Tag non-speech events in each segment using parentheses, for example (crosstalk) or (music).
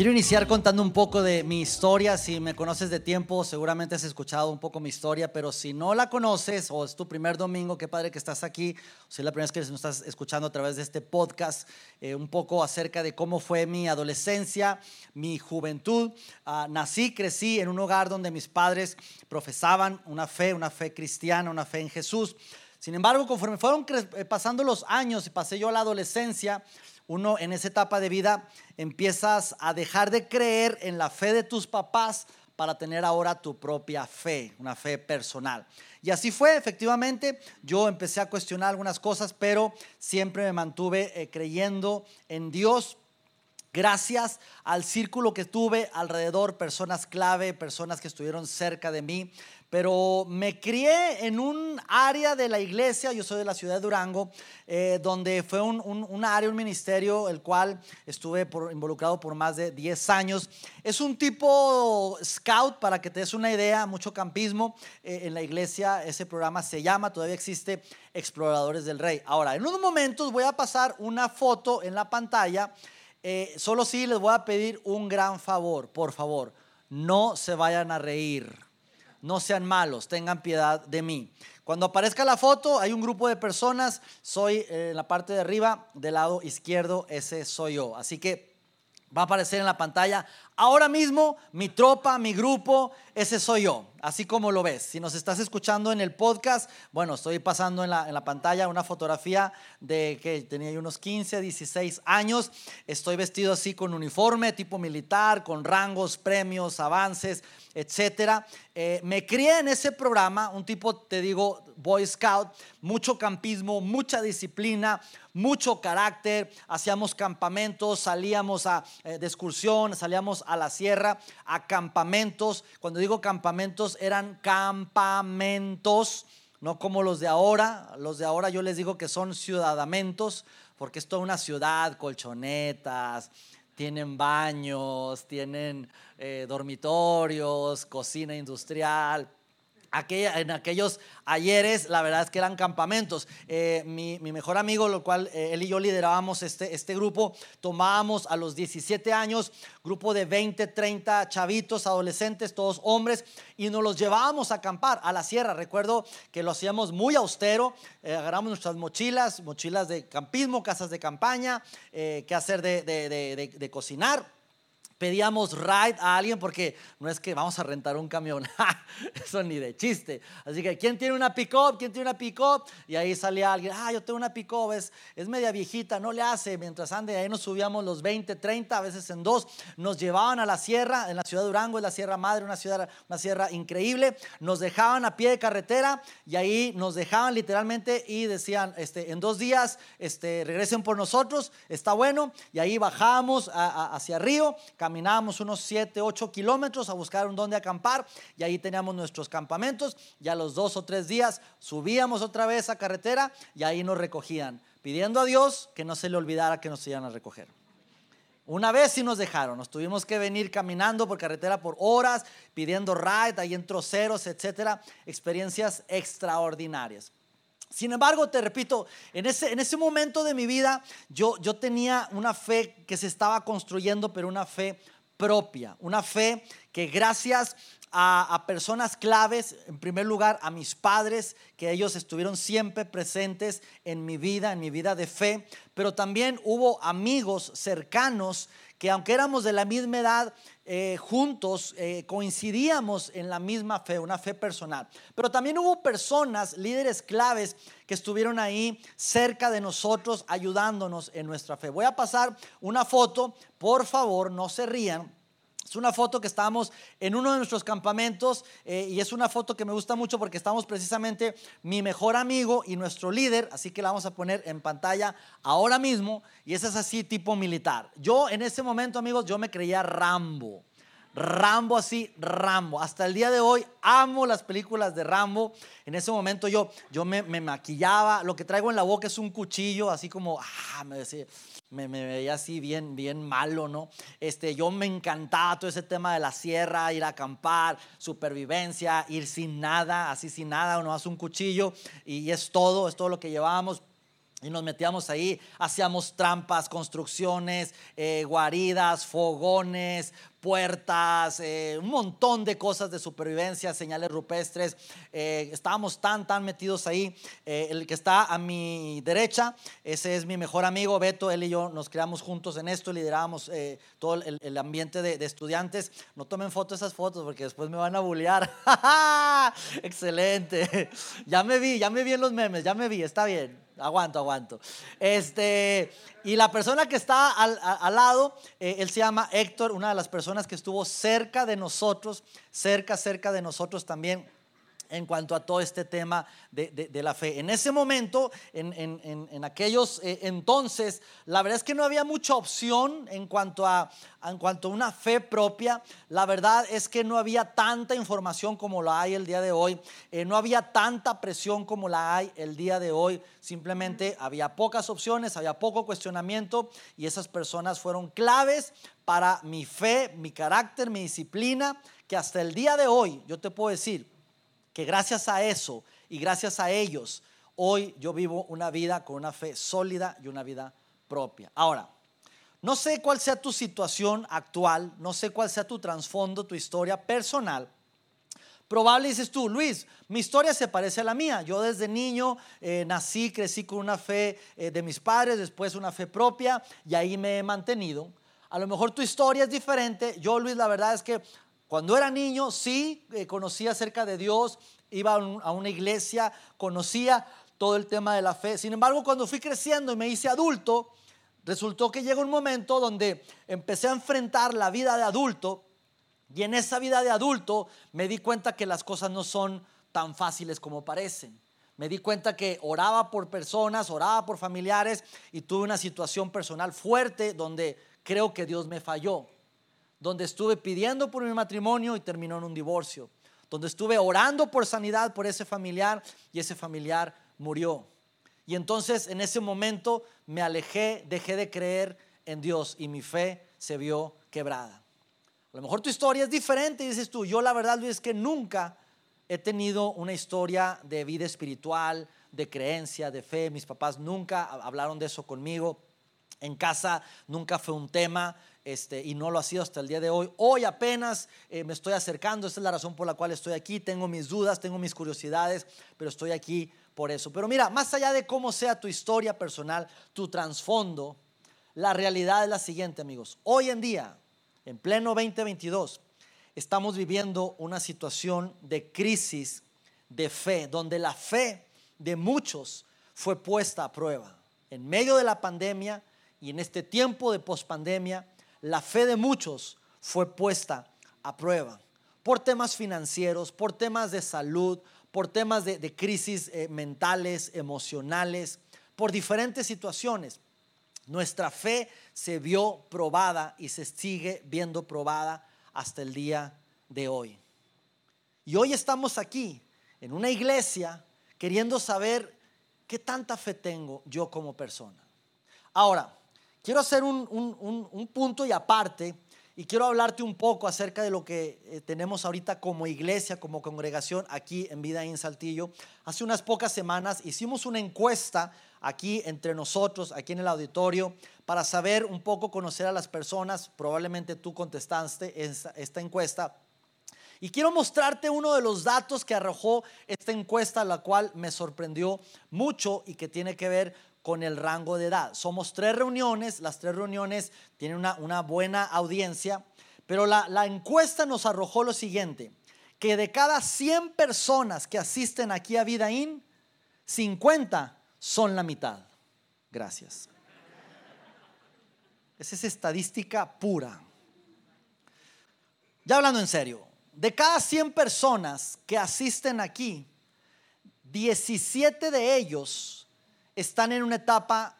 Quiero iniciar contando un poco de mi historia. Si me conoces de tiempo, seguramente has escuchado un poco mi historia, pero si no la conoces o es tu primer domingo, qué padre que estás aquí, o si es la primera vez que nos estás escuchando a través de este podcast, eh, un poco acerca de cómo fue mi adolescencia, mi juventud. Ah, nací, crecí en un hogar donde mis padres profesaban una fe, una fe cristiana, una fe en Jesús. Sin embargo, conforme fueron eh, pasando los años y pasé yo a la adolescencia, uno en esa etapa de vida empiezas a dejar de creer en la fe de tus papás para tener ahora tu propia fe, una fe personal. Y así fue, efectivamente, yo empecé a cuestionar algunas cosas, pero siempre me mantuve eh, creyendo en Dios. Gracias al círculo que tuve alrededor, personas clave, personas que estuvieron cerca de mí, pero me crié en un área de la iglesia, yo soy de la ciudad de Durango, eh, donde fue un, área, un ministerio, el cual estuve involucrado por más de 10 años. Es un tipo scout, para que te des una idea, mucho campismo eh, en la iglesia, ese programa se llama, todavía existe Exploradores del Rey. Ahora, en unos momentos voy a pasar una foto en la pantalla, eh, solo si les voy a pedir un gran favor, por favor, no se vayan a reír no sean malos, tengan piedad de mí. Cuando aparezca la foto, hay un grupo de personas, soy eh, en la parte de arriba, del lado izquierdo, ese soy yo. Así que va a aparecer en la pantalla. Ahora mismo, mi tropa, mi grupo, ese soy yo, así como lo ves. Si nos estás escuchando en el podcast, bueno, estoy pasando en la, en la pantalla una fotografía de que tenía unos 15, 16 años. Estoy vestido así con uniforme, tipo militar, con rangos, premios, avances etcétera. Eh, me crié en ese programa, un tipo, te digo, Boy Scout, mucho campismo, mucha disciplina, mucho carácter. Hacíamos campamentos, salíamos a, eh, de excursión, salíamos a la sierra, a campamentos. Cuando digo campamentos, eran campamentos, no como los de ahora. Los de ahora yo les digo que son ciudadamentos, porque es toda una ciudad, colchonetas, tienen baños, tienen eh, dormitorios, cocina industrial. En aquellos ayeres, la verdad es que eran campamentos. Eh, mi, mejor amigo, lo cual eh, él y yo liderábamos este, este grupo, tomábamos a los 17 años, grupo de 20, 30 chavitos, adolescentes, todos hombres, y nos los llevábamos a acampar a la sierra. Recuerdo que lo hacíamos muy austero, agarramos nuestras mochilas, mochilas de campismo, casas de campaña, qué hacer de, de cocinar pedíamos ride a alguien porque no es que vamos a rentar un camión, (laughs) eso ni de chiste. Así que, ¿quién tiene una pick-up? ¿Quién tiene una pick-up? Y ahí salía alguien, ah, yo tengo una pick-up, es, es media viejita, no le hace. Mientras ande, ahí nos subíamos los 20, 30, a veces en dos. Nos llevaban a la sierra, en la ciudad de Durango, es la Sierra Madre, una, ciudad, una sierra increíble. Nos dejaban a pie de carretera y ahí nos dejaban literalmente y decían, este, en dos días, este, regresen por nosotros, está bueno. Y ahí bajábamos hacia Río, caminábamos unos 7, 8 kilómetros a buscar un donde acampar y ahí teníamos nuestros campamentos. Ya los dos o tres días subíamos otra vez a carretera y ahí nos recogían, pidiendo a Dios que no se le olvidara que nos iban a recoger. Una vez sí nos dejaron, nos tuvimos que venir caminando por carretera por horas, pidiendo ride, ahí en troceros, etcétera, experiencias extraordinarias. Sin embargo, te repito, en ese, en ese momento de mi vida yo, yo tenía una fe que se estaba construyendo, pero una fe propia, una fe que gracias a, a, personas claves, en primer lugar a mis padres, que ellos estuvieron siempre presentes en mi vida, en mi vida de fe, pero también hubo amigos cercanos que aunque éramos de la misma edad, eh, juntos eh, coincidíamos en la misma fe, una fe personal. Pero también hubo personas, líderes claves, que estuvieron ahí cerca de nosotros, ayudándonos en nuestra fe. Voy a pasar una foto, por favor, no se rían es una foto que estábamos en uno de nuestros campamentos eh, y es una foto que me gusta mucho porque estamos precisamente mi mejor amigo y nuestro líder, así que la vamos a poner en pantalla ahora mismo y esa es así tipo militar. Yo en ese momento, amigos, yo me creía Rambo. Rambo así, Rambo. Hasta el día de hoy amo las películas de Rambo. En ese momento yo, yo me, maquillaba, lo que traigo en la boca es un cuchillo, así como, ah, me decía, me, veía así bien, bien malo, ¿no? Este, yo me encantaba todo ese tema de la sierra, ir a acampar, supervivencia, ir sin nada, así sin nada, uno hace un cuchillo y es todo, es todo lo que llevábamos. Y nos metíamos ahí, hacíamos trampas, construcciones, eh, guaridas, fogones, puertas, eh, un montón de cosas de supervivencia, señales rupestres. Eh, estábamos tan, tan metidos ahí. el que está a mi derecha, ese es mi mejor amigo Beto. Él y yo nos creamos juntos en esto, liderábamos todo el, ambiente de, de, estudiantes. No tomen fotos esas fotos porque después me van a bullear. (laughs) Excelente. (laughs) Ya me vi, ya me vi en los memes, ya me vi, está bien aguanto, aguanto. Este, y la persona que está al, lado, eh, él se llama Héctor, una de las personas que estuvo cerca de nosotros, cerca, cerca de nosotros también en cuanto a todo este tema de, la fe. En ese momento, en, aquellos eh, entonces, la verdad es que no había mucha opción en cuanto, a, en cuanto a una fe propia. La verdad es que no había tanta información como la hay el día de hoy. Eh, no había tanta presión como la hay el día de hoy. Simplemente había pocas opciones, había poco cuestionamiento y esas personas fueron claves para mi fe, mi carácter, mi disciplina, que hasta el día de hoy, yo te puedo decir, gracias a eso y gracias a ellos, hoy yo vivo una vida con una fe sólida y una vida propia. Ahora, no sé cuál sea tu situación actual, no sé cuál sea tu trasfondo, tu historia personal. Probable dices tú, Luis, mi historia se parece a la mía. Yo desde niño eh, nací, crecí con una fe eh, de mis padres, después una fe propia y ahí me he mantenido. A lo mejor tu historia es diferente. Yo, Luis, la verdad es que cuando era niño, sí, eh, conocía acerca de Dios, iba a una iglesia, conocía todo el tema de la fe. Sin embargo, cuando fui creciendo y me hice adulto, resultó que llegó un momento donde empecé a enfrentar la vida de adulto y en esa vida de adulto me di cuenta que las cosas no son tan fáciles como parecen. Me di cuenta que oraba por personas, oraba por familiares y tuve una situación personal fuerte donde creo que Dios me falló donde estuve pidiendo por mi matrimonio y terminó en un divorcio, donde estuve orando por sanidad por ese familiar y ese familiar murió. Y entonces en ese momento me alejé, dejé de creer en Dios y mi fe se vio quebrada. A lo mejor tu historia es diferente y dices tú, yo la verdad Luis es que nunca he tenido una historia de vida espiritual, de creencia, de fe. Mis papás nunca hablaron de eso conmigo. En casa nunca fue un tema. Este, y no lo ha sido hasta el día de hoy. Hoy apenas eh, me estoy acercando, esa es la razón por la cual estoy aquí, tengo mis dudas, tengo mis curiosidades, pero estoy aquí por eso. Pero mira, más allá de cómo sea tu historia personal, tu trasfondo, la realidad es la siguiente, amigos. Hoy en día, en pleno 2022, estamos viviendo una situación de crisis de fe, donde la fe de muchos fue puesta a prueba. En medio de la pandemia y en este tiempo de pospandemia, la fe de muchos fue puesta a prueba por temas financieros, por temas de salud, por temas de, crisis eh, mentales, emocionales, por diferentes situaciones. Nuestra fe se vio probada y se sigue viendo probada hasta el día de hoy. Y hoy estamos aquí en una iglesia queriendo saber qué tanta fe tengo yo como persona. Ahora, Quiero hacer un, punto y aparte y quiero hablarte un poco acerca de lo que eh, tenemos ahorita como iglesia, como congregación aquí en Vida en Saltillo. Hace unas pocas semanas hicimos una encuesta aquí entre nosotros, aquí en el auditorio, para saber un poco, conocer a las personas. Probablemente tú contestaste esta, esta encuesta. Y quiero mostrarte uno de los datos que arrojó esta encuesta, la cual me sorprendió mucho y que tiene que ver con el rango de edad. Somos tres reuniones, las tres reuniones tienen una, buena audiencia, pero la, encuesta nos arrojó lo siguiente, que de cada 100 personas que asisten aquí a Vidaín, 50 son la mitad. Gracias. Esa es estadística pura. Ya hablando en serio, de cada 100 personas que asisten aquí, 17 de ellos están en una etapa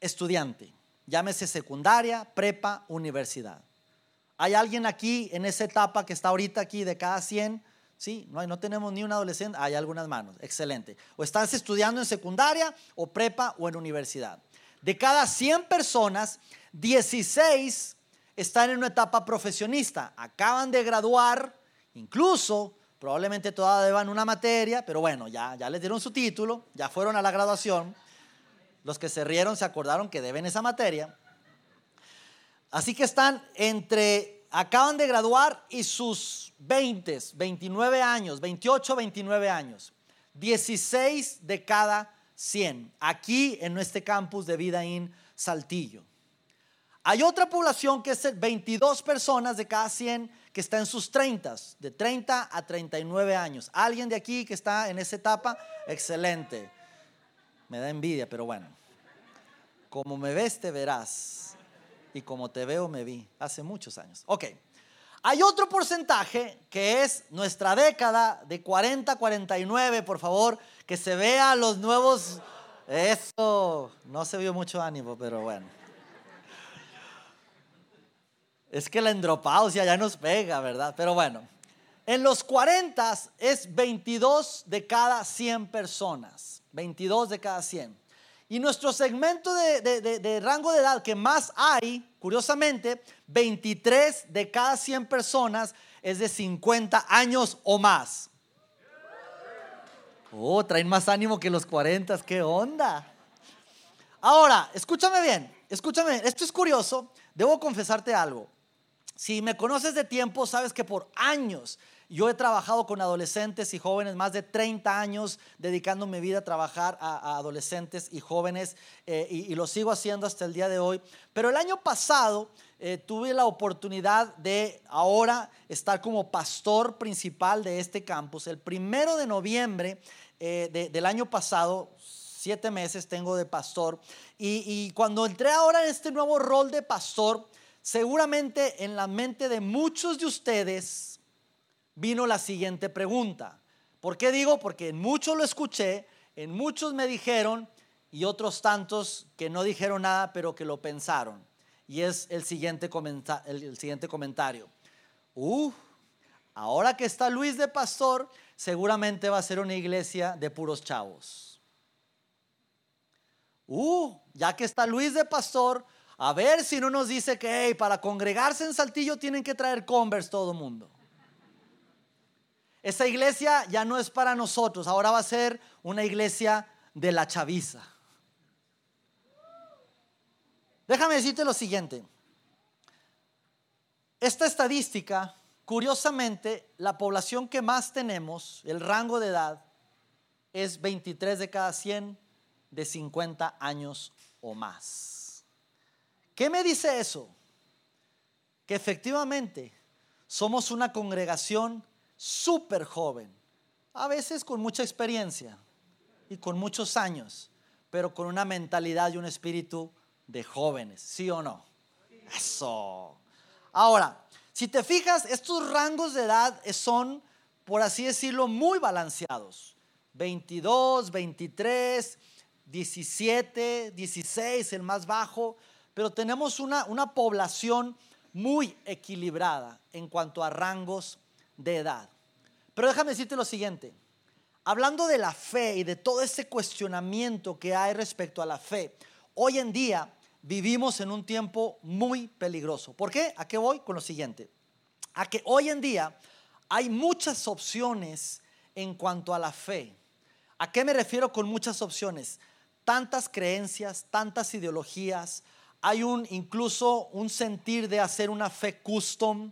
estudiante, llámese secundaria, prepa, universidad. ¿Hay alguien aquí en esa etapa que está ahorita aquí de cada 100? Sí, no, no tenemos ni un adolescente, hay algunas manos, excelente. O estás estudiando en secundaria o prepa o en universidad. De cada 100 personas, 16 están en una etapa profesionista, acaban de graduar, incluso probablemente todavía deban una materia, pero bueno, ya, ya les dieron su título, ya fueron a la graduación. Los que se rieron se acordaron que deben esa materia. Así que están entre, acaban de graduar y sus 20, 29 años, 28, 29 años. 16 de cada 100, aquí en este campus de Vida In Saltillo. Hay otra población que es 22 personas de cada 100 que está en sus 30, de 30 a 39 años. ¿Alguien de aquí que está en esa etapa? Excelente. Me da envidia, pero bueno. Como me ves, te verás. Y como te veo, me vi. Hace muchos años. Ok. Hay otro porcentaje que es nuestra década de 40 a 49, por favor, que se vea los nuevos. Eso, no se vio mucho ánimo, pero bueno. Es que la endropausia ya nos pega, ¿verdad? Pero bueno, en los 40 es 22 de cada 100 personas. 22 de cada 100. Y nuestro segmento de, rango de edad que más hay, curiosamente, 23 de cada 100 personas es de 50 años o más. Oh, traen más ánimo que los 40, ¿qué onda? Ahora, escúchame bien, escúchame, esto es curioso, debo confesarte algo. Si me conoces de tiempo, sabes que por años yo he trabajado con adolescentes y jóvenes, más de 30 años dedicando mi vida a trabajar a, adolescentes y jóvenes eh, y, lo sigo haciendo hasta el día de hoy. Pero el año pasado eh, tuve la oportunidad de ahora estar como pastor principal de este campus. El primero de noviembre eh, del año pasado, siete meses tengo de pastor, y, y cuando entré ahora en este nuevo rol de pastor, Seguramente en la mente de muchos de ustedes vino la siguiente pregunta. ¿Por qué digo? Porque en muchos lo escuché, en muchos me dijeron y otros tantos que no dijeron nada pero que lo pensaron. Y es el siguiente, el siguiente comentario. Uh, ahora que está Luis de pastor, seguramente va a ser una iglesia de puros chavos. Uh, ya que está Luis de pastor, a ver si no nos dice que para congregarse en Saltillo tienen que traer Converse todo mundo. Esa iglesia ya no es para nosotros, ahora va a ser una iglesia de la chaviza. Déjame decirte lo siguiente. Esta estadística, curiosamente, la población que más tenemos, el rango de edad, es 23 de cada 100 de 50 años o más. ¿Qué me dice eso? Que efectivamente somos una congregación súper joven, a veces con mucha experiencia y con muchos años, pero con una mentalidad y un espíritu de jóvenes, ¿sí o no? Eso. Ahora, si te fijas, estos rangos de edad son, por así decirlo, muy balanceados. 22, 23, 17, 16, el más bajo pero tenemos una, una población muy equilibrada en cuanto a rangos de edad. Pero déjame decirte lo siguiente, hablando de la fe y de todo ese cuestionamiento que hay respecto a la fe, hoy en día vivimos en un tiempo muy peligroso. ¿Por qué? ¿A qué voy? Con lo siguiente, a que hoy en día hay muchas opciones en cuanto a la fe. ¿A qué me refiero con muchas opciones? Tantas creencias, tantas ideologías, hay un incluso un sentir de hacer una fe custom.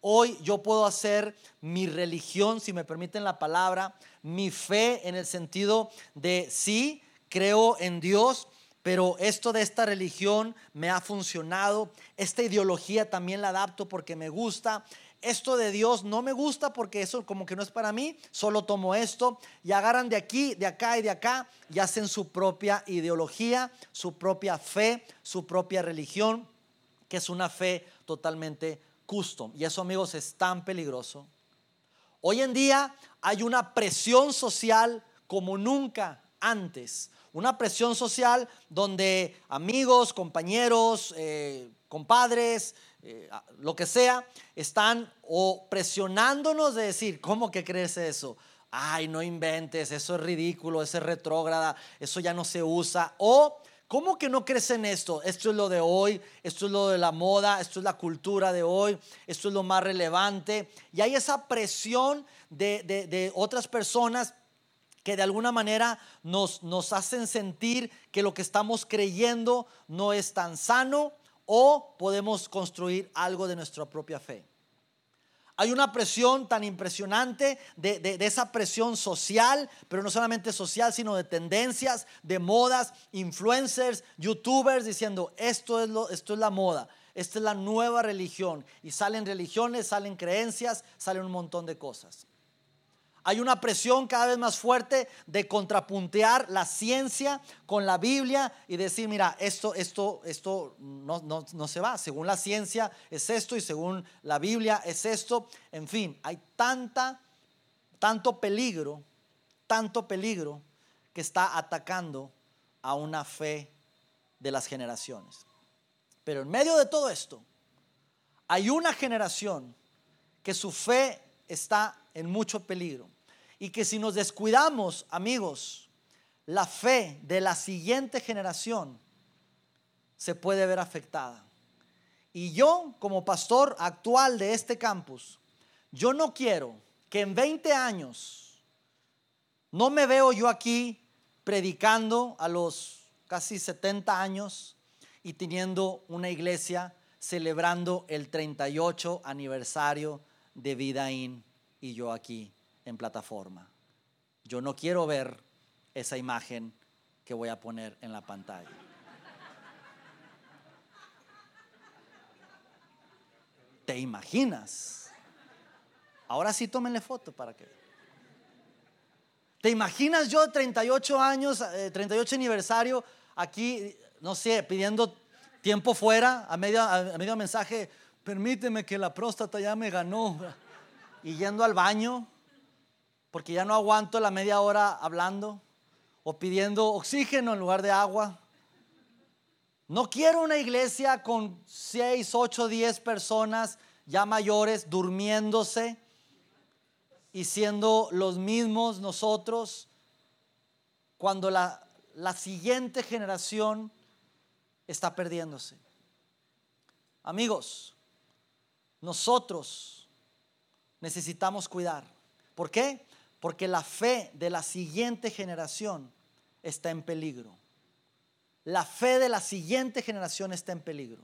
Hoy yo puedo hacer mi religión, si me permiten la palabra, mi fe en el sentido de sí, creo en Dios, pero esto de esta religión me ha funcionado, esta ideología también la adapto porque me gusta, esto de Dios no me gusta porque eso como que no es para mí, solo tomo esto y agarran de aquí, de acá y de acá y hacen su propia ideología, su propia fe, su propia religión, que es una fe totalmente custom. Y eso amigos es tan peligroso. Hoy en día hay una presión social como nunca antes. Una presión social donde amigos, compañeros, eh, compadres, eh, lo que sea, están o presionándonos de decir, ¿cómo que crees eso? Ay, no inventes, eso es ridículo, eso es retrógrada, eso ya no se usa. O, ¿cómo que no crees en esto? Esto es lo de hoy, esto es lo de la moda, esto es la cultura de hoy, esto es lo más relevante. Y hay esa presión de, de otras personas que de alguna manera nos, nos hacen sentir que lo que estamos creyendo no es tan sano o podemos construir algo de nuestra propia fe. Hay una presión tan impresionante de, esa presión social, pero no solamente social, sino de tendencias, de modas, influencers, youtubers diciendo, esto es, lo, esto es la moda, esta es la nueva religión. Y salen religiones, salen creencias, salen un montón de cosas. Hay una presión cada vez más fuerte de contrapuntear la ciencia con la Biblia y decir, mira, esto, esto, esto no, no, se va. Según la ciencia es esto y según la Biblia es esto. En fin, hay tanta, tanto peligro, tanto peligro que está atacando a una fe de las generaciones. Pero en medio de todo esto, hay una generación que su fe está en mucho peligro. Y que si nos descuidamos, amigos, la fe de la siguiente generación se puede ver afectada. Y yo, como pastor actual de este campus, yo no quiero que en 20 años, no me veo yo aquí predicando a los casi 70 años y teniendo una iglesia celebrando el 38 aniversario de Vidaín y yo aquí en plataforma. Yo no quiero ver esa imagen que voy a poner en la pantalla. ¿Te imaginas? Ahora sí tómenle foto para que. ¿Te imaginas yo 38 años, 38 eh, aniversario, aquí, no sé, pidiendo tiempo fuera, a medio, a medio mensaje, permíteme que la próstata ya me ganó, y yendo al baño? Porque ya no aguanto la media hora hablando o pidiendo oxígeno en lugar de agua. No quiero una iglesia con 6, 8, 10 personas ya mayores durmiéndose y siendo los mismos nosotros cuando la, la siguiente generación está perdiéndose. Amigos, nosotros necesitamos cuidar. ¿Por qué? Porque la fe de la siguiente generación está en peligro. La fe de la siguiente generación está en peligro.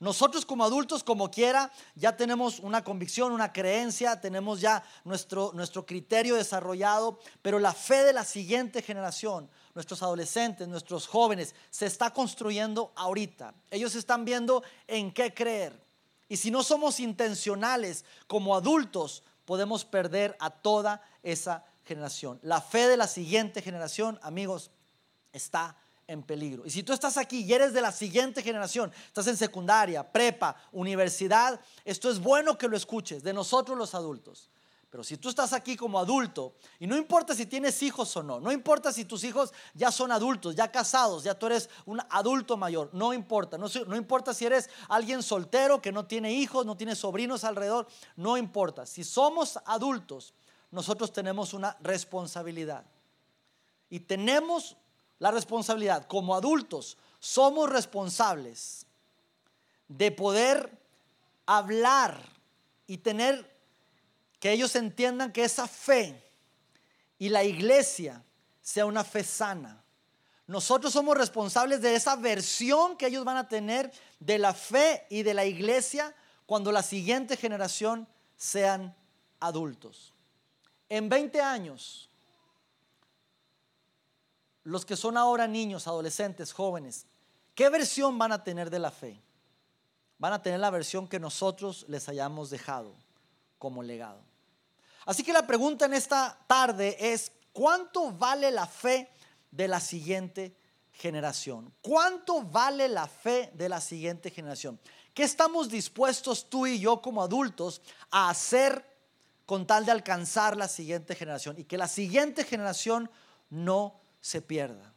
Nosotros como adultos, como quiera, ya tenemos una convicción, una creencia, tenemos ya nuestro, nuestro criterio desarrollado, pero la fe de la siguiente generación, nuestros adolescentes, nuestros jóvenes, se está construyendo ahorita. Ellos están viendo en qué creer. Y si no somos intencionales como adultos, podemos perder a toda esa generación. La fe de la siguiente generación, amigos, está en peligro. Y si tú estás aquí y eres de la siguiente generación, estás en secundaria, prepa, universidad, esto es bueno que lo escuches, de nosotros los adultos. Pero si tú estás aquí como adulto, y no importa si tienes hijos o no, no importa si tus hijos ya son adultos, ya casados, ya tú eres un adulto mayor, no importa, no, no, importa si eres alguien soltero que no tiene hijos, no tiene sobrinos alrededor, no importa. Si somos adultos, nosotros tenemos una responsabilidad. Y tenemos la responsabilidad, como adultos, somos responsables de poder hablar y tener que ellos entiendan que esa fe y la iglesia sea una fe sana. Nosotros somos responsables de esa versión que ellos van a tener de la fe y de la iglesia cuando la siguiente generación sean adultos. En 20 años, los que son ahora niños, adolescentes, jóvenes, ¿qué versión van a tener de la fe? Van a tener la versión que nosotros les hayamos dejado como legado. Así que la pregunta en esta tarde es, ¿cuánto vale la fe de la siguiente generación? ¿Cuánto vale la fe de la siguiente generación? ¿Qué estamos dispuestos tú y yo como adultos a hacer con tal de alcanzar la siguiente generación y que la siguiente generación no se pierda?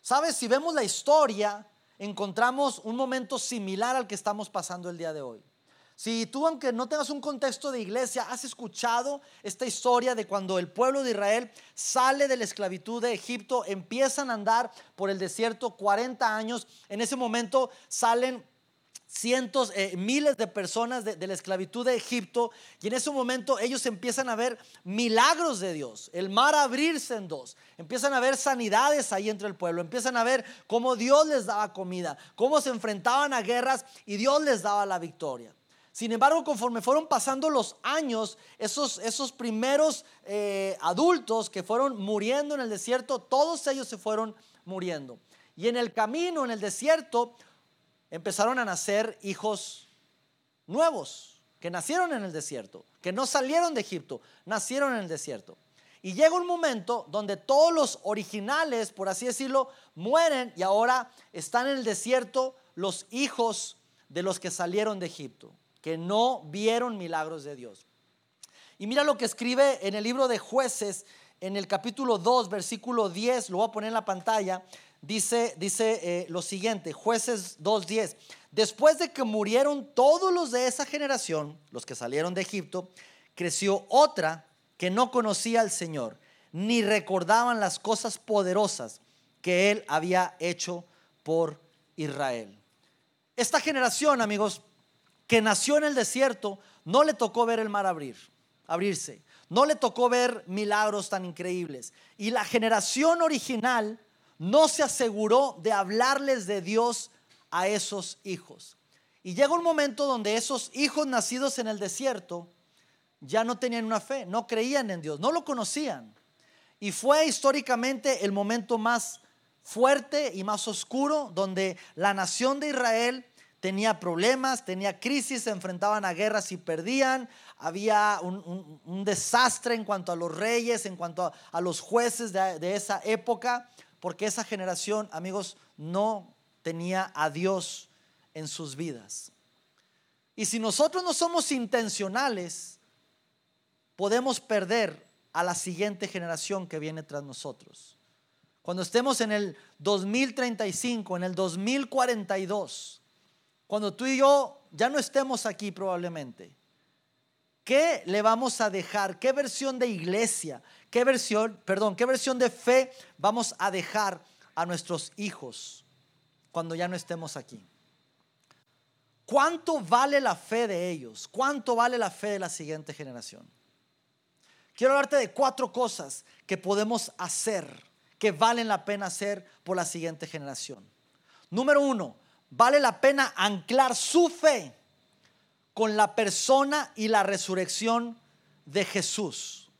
¿Sabes? Si vemos la historia encontramos un momento similar al que estamos pasando el día de hoy. Si tú, aunque no tengas un contexto de iglesia, has escuchado esta historia de cuando el pueblo de Israel sale de la esclavitud de Egipto, empiezan a andar por el desierto 40 años, en ese momento salen cientos, eh, miles de personas de, la esclavitud de Egipto y en ese momento ellos empiezan a ver milagros de Dios, el mar abrirse en dos, empiezan a ver sanidades ahí entre el pueblo, empiezan a ver cómo Dios les daba comida, cómo se enfrentaban a guerras y Dios les daba la victoria. Sin embargo, conforme fueron pasando los años, esos, esos primeros eh, adultos que fueron muriendo en el desierto, todos ellos se fueron muriendo. Y en el camino, en el desierto, empezaron a nacer hijos nuevos, que nacieron en el desierto, que no salieron de Egipto, nacieron en el desierto. Y llega un momento donde todos los originales, por así decirlo, mueren y ahora están en el desierto los hijos de los que salieron de Egipto que no vieron milagros de Dios. Y mira lo que escribe en el libro de jueces, en el capítulo 2, versículo 10, lo voy a poner en la pantalla, dice, dice eh, lo siguiente, jueces 2.10, después de que murieron todos los de esa generación, los que salieron de Egipto, creció otra que no conocía al Señor, ni recordaban las cosas poderosas que él había hecho por Israel. Esta generación, amigos, que nació en el desierto, no le tocó ver el mar abrir, abrirse. No le tocó ver milagros tan increíbles. Y la generación original no se aseguró de hablarles de Dios a esos hijos. Y llega un momento donde esos hijos nacidos en el desierto ya no tenían una fe, no creían en Dios, no lo conocían. Y fue históricamente el momento más fuerte y más oscuro donde la nación de Israel tenía problemas, tenía crisis, se enfrentaban a guerras y perdían, había un, desastre en cuanto a los reyes, en cuanto a, los jueces de, de esa época, porque esa generación, amigos, no tenía a Dios en sus vidas. Y si nosotros no somos intencionales, podemos perder a la siguiente generación que viene tras nosotros. Cuando estemos en el 2035, en el 2042, cuando tú y yo ya no estemos aquí probablemente, ¿qué le vamos a dejar? ¿Qué versión de iglesia? ¿Qué versión, perdón, qué versión de fe vamos a dejar a nuestros hijos cuando ya no estemos aquí? ¿Cuánto vale la fe de ellos? ¿Cuánto vale la fe de la siguiente generación? Quiero hablarte de cuatro cosas que podemos hacer, que valen la pena hacer por la siguiente generación. Número uno, vale la pena anclar su fe con la persona y la resurrección de Jesús.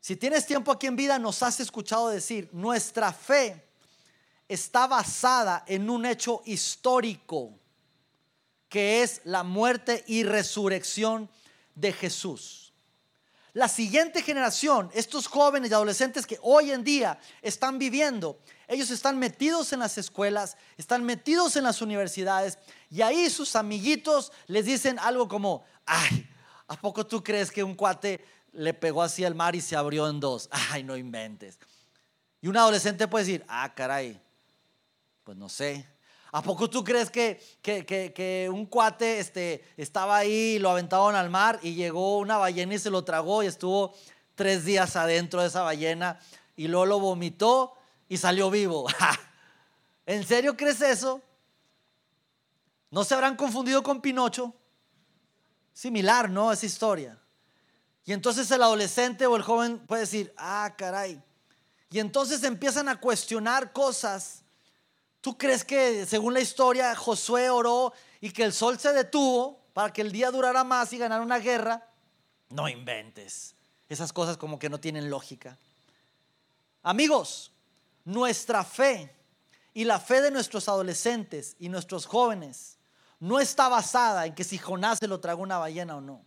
Si tienes tiempo aquí en vida, nos has escuchado decir, nuestra fe está basada en un hecho histórico, que es la muerte y resurrección de Jesús. La siguiente generación, estos jóvenes y adolescentes que hoy en día están viviendo, ellos están metidos en las escuelas, están metidos en las universidades y ahí sus amiguitos les dicen algo como, ay, ¿a poco tú crees que un cuate le pegó así al mar y se abrió en dos? Ay, no inventes. Y un adolescente puede decir, ah, caray, pues no sé. ¿A poco tú crees que, que, un cuate este, estaba ahí y lo aventaron al mar y llegó una ballena y se lo tragó y estuvo tres días adentro de esa ballena y luego lo vomitó y salió vivo? (laughs) ¿En serio crees eso? ¿No se habrán confundido con Pinocho? Similar, ¿no? Esa historia. Y entonces el adolescente o el joven puede decir, ah, caray. Y entonces empiezan a cuestionar cosas ¿Tú crees que según la historia Josué oró y que el sol se detuvo para que el día durara más y ganara una guerra? No inventes. Esas cosas como que no tienen lógica. Amigos, nuestra fe y la fe de nuestros adolescentes y nuestros jóvenes no está basada en que si Jonás se lo tragó una ballena o no.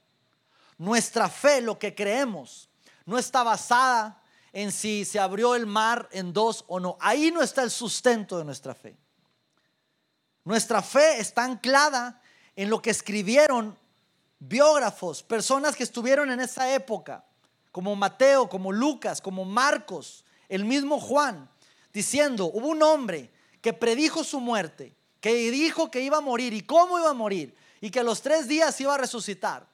Nuestra fe, lo que creemos, no está basada en si se abrió el mar en dos o no. Ahí no está el sustento de nuestra fe. Nuestra fe está anclada en lo que escribieron biógrafos, personas que estuvieron en esa época, como Mateo, como Lucas, como Marcos, el mismo Juan, diciendo, hubo un hombre que predijo su muerte, que dijo que iba a morir y cómo iba a morir, y que a los tres días iba a resucitar.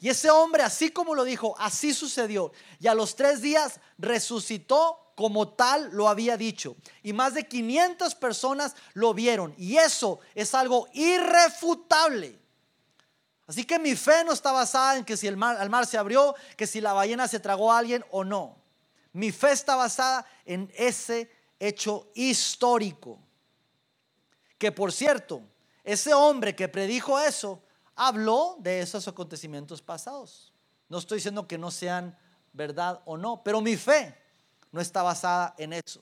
Y ese hombre, así como lo dijo, así sucedió. Y a los tres días resucitó como tal lo había dicho. Y más de 500 personas lo vieron. Y eso es algo irrefutable. Así que mi fe no está basada en que si el mar, el mar se abrió, que si la ballena se tragó a alguien o no. Mi fe está basada en ese hecho histórico. Que por cierto, ese hombre que predijo eso, habló de esos acontecimientos pasados. No estoy diciendo que no sean verdad o no, pero mi fe no está basada en eso.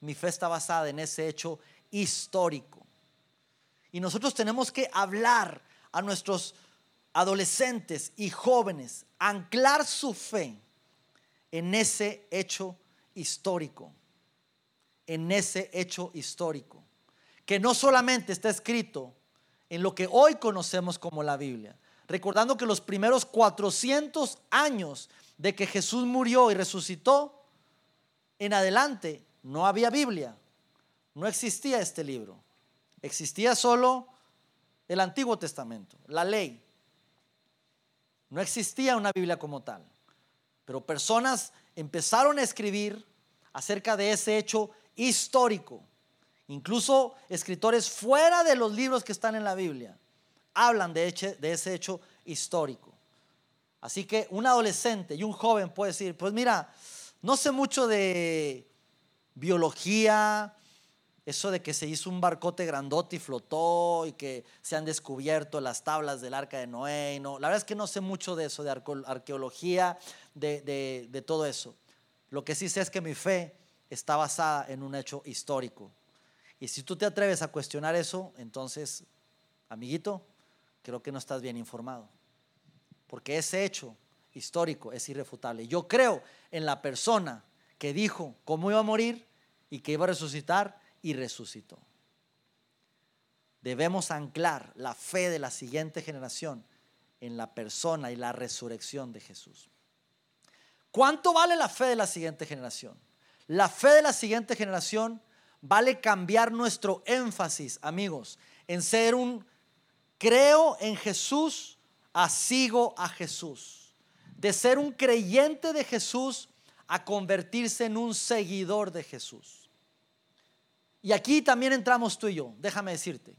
Mi fe está basada en ese hecho histórico. Y nosotros tenemos que hablar a nuestros adolescentes y jóvenes, anclar su fe en ese hecho histórico, en ese hecho histórico, que no solamente está escrito en lo que hoy conocemos como la Biblia, recordando que los primeros 400 años de que Jesús murió y resucitó, en adelante no había Biblia, no existía este libro, existía solo el Antiguo Testamento, la ley. No existía una Biblia como tal, pero personas empezaron a escribir acerca de ese hecho histórico. Incluso escritores fuera de los libros que están en la Biblia hablan de, ese hecho histórico. Así que un adolescente y un joven puede decir, pues mira, no sé mucho de biología, eso de que se hizo un barcote grandote y flotó y que se han descubierto las tablas del arca de Noé. No, la verdad es que no sé mucho de eso, de arqueología, de todo eso. Lo que sí sé es que mi fe está basada en un hecho histórico. Y si tú te atreves a cuestionar eso, entonces, amiguito, creo que no estás bien informado porque ese hecho histórico es irrefutable. Yo creo en la persona que dijo cómo iba a morir y que iba a resucitar y resucitó. Debemos anclar la fe de la siguiente generación en la persona y la resurrección de Jesús. ¿Cuánto vale la fe de la siguiente generación? La fe de la siguiente generación vale cambiar nuestro énfasis, amigos, en ser un creo en Jesús a sigo a Jesús. De ser un creyente de Jesús a convertirse en un seguidor de Jesús. Y aquí también entramos tú y yo, déjame decirte.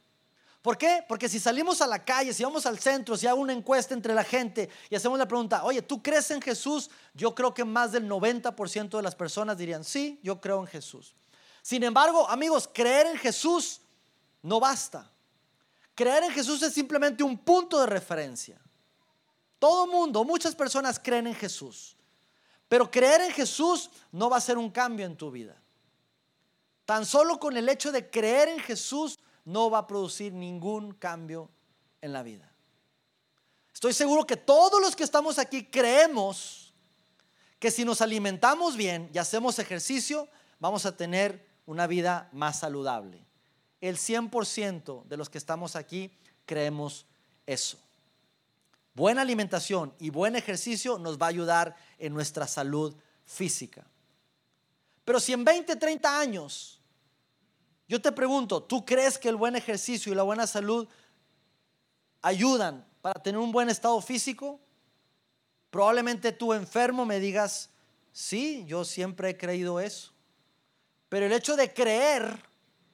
¿Por qué? Porque si salimos a la calle, si vamos al centro, si hago una encuesta entre la gente y hacemos la pregunta, oye, ¿tú crees en Jesús? Yo creo que más del 90% de las personas dirían, sí, yo creo en Jesús. Sin embargo, amigos, creer en Jesús no basta. Creer en Jesús es simplemente un punto de referencia. Todo mundo, muchas personas creen en Jesús. Pero creer en Jesús no va a ser un cambio en tu vida. Tan solo con el hecho de creer en Jesús no va a producir ningún cambio en la vida. Estoy seguro que todos los que estamos aquí creemos que si nos alimentamos bien y hacemos ejercicio, vamos a tener una vida más saludable. El 100% de los que estamos aquí creemos eso. Buena alimentación y buen ejercicio nos va a ayudar en nuestra salud física. Pero si en 20, 30 años, yo te pregunto, ¿tú crees que el buen ejercicio y la buena salud ayudan para tener un buen estado físico? Probablemente tú enfermo me digas, sí, yo siempre he creído eso. Pero el hecho de creer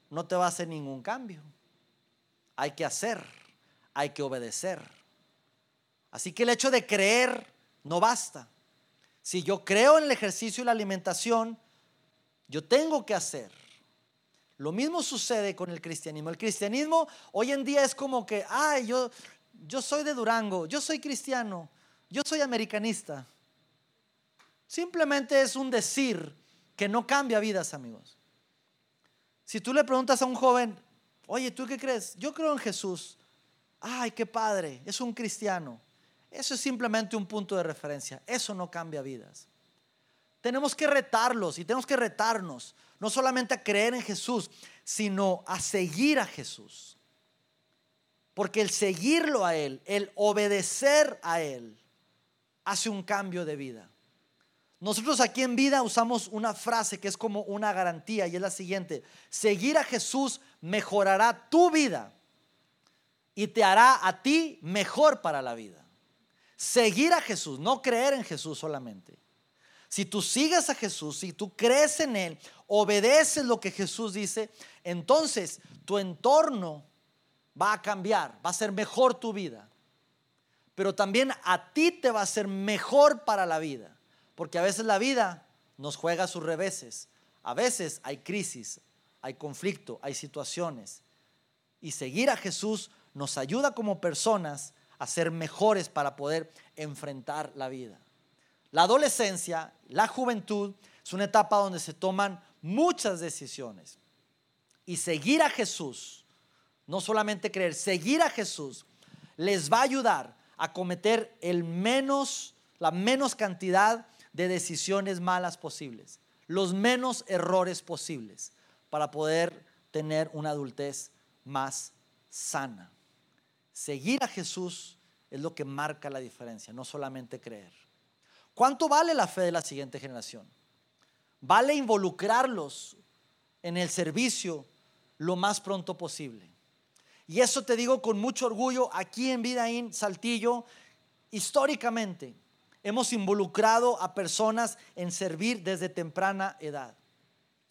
no te va a hacer ningún cambio. Hay que hacer, hay que obedecer. Así que el hecho de creer no basta. Si yo creo en el ejercicio y la alimentación, yo tengo que hacer. Lo mismo sucede con el cristianismo. El cristianismo hoy en día es como que, ay, yo, yo soy de Durango, yo soy cristiano, yo soy americanista. Simplemente es un decir que no cambia vidas, amigos. Si tú le preguntas a un joven, oye, ¿tú qué crees? Yo creo en Jesús. Ay, qué padre, es un cristiano. Eso es simplemente un punto de referencia. Eso no cambia vidas. Tenemos que retarlos y tenemos que retarnos, no solamente a creer en Jesús, sino a seguir a Jesús. Porque el seguirlo a Él, el obedecer a Él, hace un cambio de vida. Nosotros aquí en vida usamos una frase que es como una garantía y es la siguiente. Seguir a Jesús mejorará tu vida y te hará a ti mejor para la vida. Seguir a Jesús, no creer en Jesús solamente. Si tú sigues a Jesús, si tú crees en Él, obedeces lo que Jesús dice, entonces tu entorno va a cambiar, va a ser mejor tu vida. Pero también a ti te va a ser mejor para la vida. Porque a veces la vida nos juega sus reveses. A veces hay crisis, hay conflicto, hay situaciones. Y seguir a Jesús nos ayuda como personas a ser mejores para poder enfrentar la vida. La adolescencia, la juventud, es una etapa donde se toman muchas decisiones. Y seguir a Jesús, no solamente creer, seguir a Jesús les va a ayudar a cometer el menos, la menos cantidad de decisiones malas posibles, los menos errores posibles para poder tener una adultez más sana. Seguir a Jesús es lo que marca la diferencia, no solamente creer. ¿Cuánto vale la fe de la siguiente generación? Vale involucrarlos en el servicio lo más pronto posible. Y eso te digo con mucho orgullo, aquí en Vidaín Saltillo, históricamente hemos involucrado a personas en servir desde temprana edad.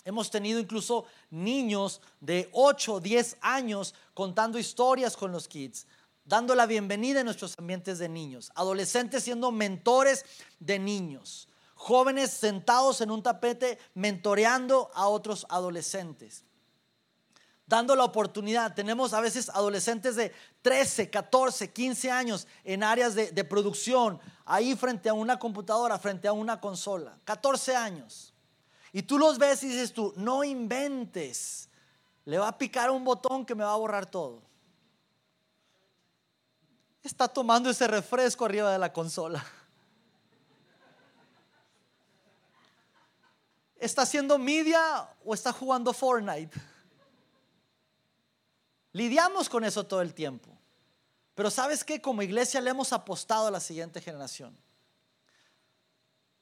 Hemos tenido incluso niños de 8, 10 años contando historias con los kids, dando la bienvenida en nuestros ambientes de niños, adolescentes siendo mentores de niños, jóvenes sentados en un tapete mentoreando a otros adolescentes, dando la oportunidad. Tenemos a veces adolescentes de 13, 14, 15 años en áreas de, producción, ahí frente a una computadora, frente a una consola, 14 años. Y tú los ves y dices tú, no inventes, le va a picar un botón que me va a borrar todo está tomando ese refresco arriba de la consola? (laughs) ¿Está haciendo media o está jugando Fortnite? Lidiamos con eso todo el tiempo. Pero sabes que como iglesia le hemos apostado a la siguiente generación.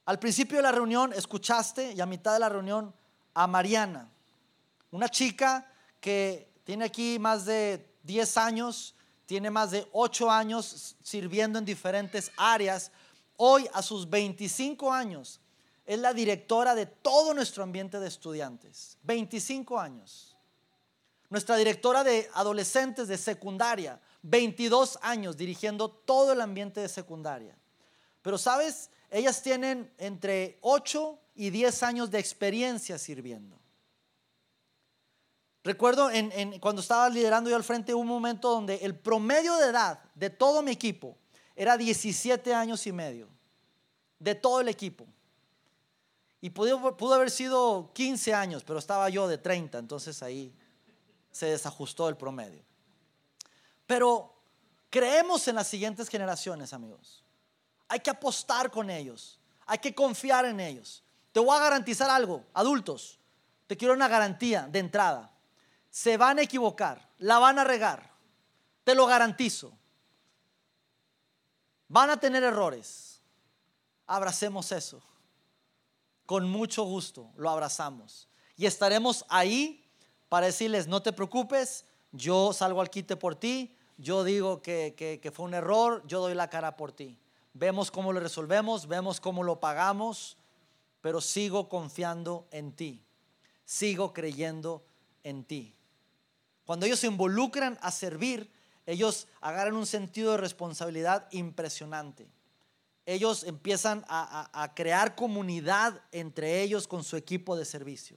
Al principio de la reunión escuchaste y a mitad de la reunión a Mariana, una chica que tiene aquí más de 10 años, tiene más de ocho años sirviendo en diferentes áreas. Hoy, a sus 25 años, es la directora de todo nuestro ambiente de estudiantes. 25 años. Nuestra directora de adolescentes de secundaria, 22 años dirigiendo todo el ambiente de secundaria. Pero sabes, ellas tienen entre 8 y 10 años de experiencia sirviendo. Recuerdo en, cuando estaba liderando yo al frente un momento donde el promedio de edad de todo mi equipo era 17 años y medio, de todo el equipo. Y pudo, pudo haber sido 15 años, pero estaba yo de 30, entonces ahí se desajustó el promedio. Pero creemos en las siguientes generaciones, amigos. Hay que apostar con ellos, hay que confiar en ellos. Te voy a garantizar algo, adultos, te quiero una garantía de entrada se van a equivocar, la van a regar, te lo garantizo. Van a tener errores. Abracemos eso. Con mucho gusto lo abrazamos. Y estaremos ahí para decirles, no te preocupes, yo salgo al quite por ti, yo digo que, que, fue un error, yo doy la cara por ti. Vemos cómo lo resolvemos, vemos cómo lo pagamos, pero sigo confiando en ti, sigo creyendo en ti. Cuando ellos se involucran a servir, ellos agarran un sentido de responsabilidad impresionante. Ellos empiezan a, crear comunidad entre ellos con su equipo de servicio.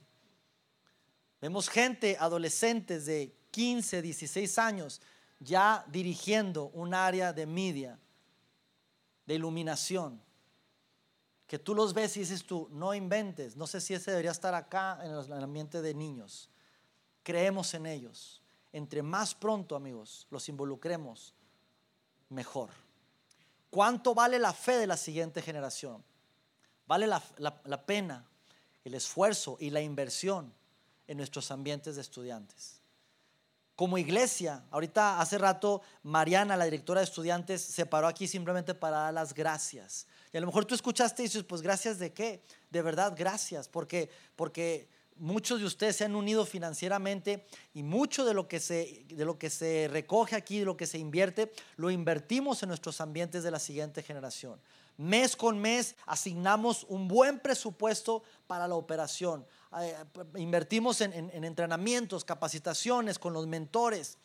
Vemos gente, adolescentes de 15, 16 años, ya dirigiendo un área de media, de iluminación, que tú los ves y dices tú, no inventes, no sé si ese debería estar acá en el ambiente de niños. Creemos en ellos entre más pronto, amigos, los involucremos, mejor. ¿Cuánto vale la fe de la siguiente generación? Vale la, pena, el esfuerzo y la inversión en nuestros ambientes de estudiantes. como iglesia, ahorita hace rato Mariana, la directora de estudiantes, se paró aquí simplemente para dar las gracias. Y a lo mejor tú escuchaste y dices, pues gracias de qué? De verdad, gracias, porque, porque muchos de ustedes se han unido financieramente y mucho de lo, que se, de lo que se recoge aquí, de lo que se invierte, lo invertimos en nuestros ambientes de la siguiente generación. Mes con mes asignamos un buen presupuesto para la operación. Eh, invertimos en, en entrenamientos, capacitaciones con los mentores.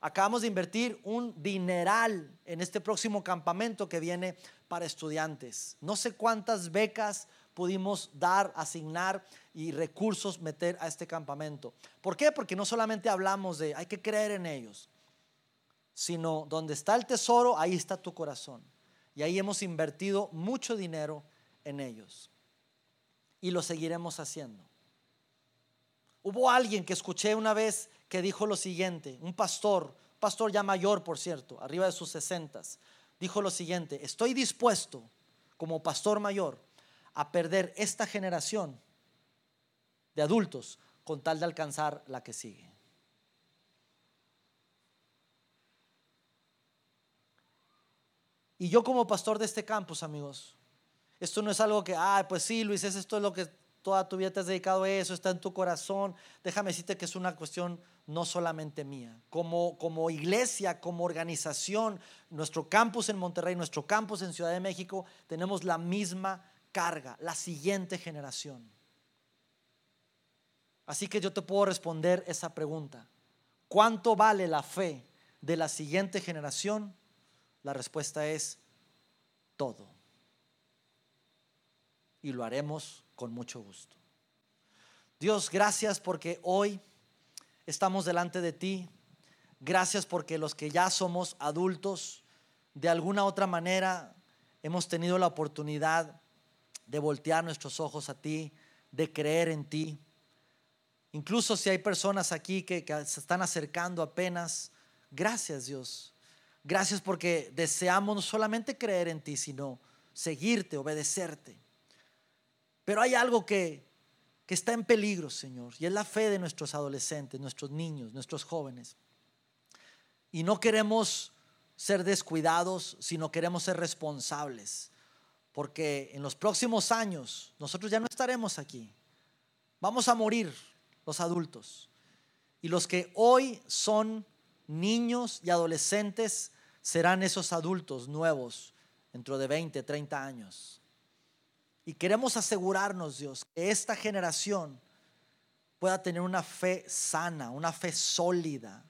Acabamos de invertir un dineral en este próximo campamento que viene para estudiantes. No sé cuántas becas pudimos dar, asignar y recursos meter a este campamento. ¿Por qué? Porque no solamente hablamos de hay que creer en ellos, sino donde está el tesoro, ahí está tu corazón. Y ahí hemos invertido mucho dinero en ellos. Y lo seguiremos haciendo. Hubo alguien que escuché una vez que dijo lo siguiente, un pastor, pastor ya mayor, por cierto, arriba de sus sesentas, dijo lo siguiente, estoy dispuesto como pastor mayor a perder esta generación de adultos con tal de alcanzar la que sigue. Y yo como pastor de este campus, amigos, esto no es algo que, ah, pues sí, Luis, esto es lo que toda tu vida te has dedicado a eso, está en tu corazón. Déjame decirte que es una cuestión no solamente mía. Como, como iglesia, como organización, nuestro campus en Monterrey, nuestro campus en Ciudad de México, tenemos la misma carga, la siguiente generación. Así que yo te puedo responder esa pregunta. ¿Cuánto vale la fe de la siguiente generación? La respuesta es todo. Y lo haremos con mucho gusto. Dios, gracias porque hoy estamos delante de ti. Gracias porque los que ya somos adultos, de alguna otra manera, hemos tenido la oportunidad de voltear nuestros ojos a ti, de creer en ti. Incluso si hay personas aquí que, que se están acercando apenas, gracias Dios Gracias porque deseamos no solamente creer en ti, sino seguirte, obedecerte. Pero hay algo que, que está en peligro, Señor, y es la fe de nuestros adolescentes, nuestros niños, nuestros jóvenes. Y no queremos ser descuidados, sino queremos ser responsables, porque en los próximos años nosotros ya no estaremos aquí. Vamos a morir los adultos. Y los que hoy son niños y adolescentes serán esos adultos nuevos dentro de 20, 30 años. Y queremos asegurarnos, Dios, que esta generación pueda tener una fe sana, una fe sólida,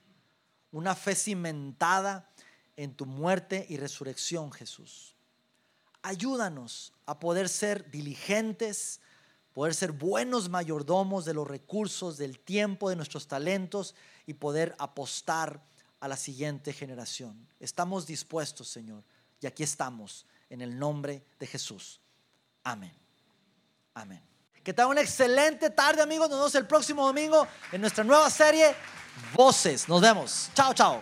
una fe cimentada en tu muerte y resurrección, Jesús. Ayúdanos a poder ser diligentes, poder ser buenos mayordomos de los recursos, del tiempo, de nuestros talentos y poder apostar a la siguiente generación. Estamos dispuestos, Señor, y aquí estamos en el nombre de Jesús. Amén. Amén. Que tengan una excelente tarde, amigos. Nos vemos el próximo domingo en nuestra nueva serie Voces. Nos vemos. Chao, chao.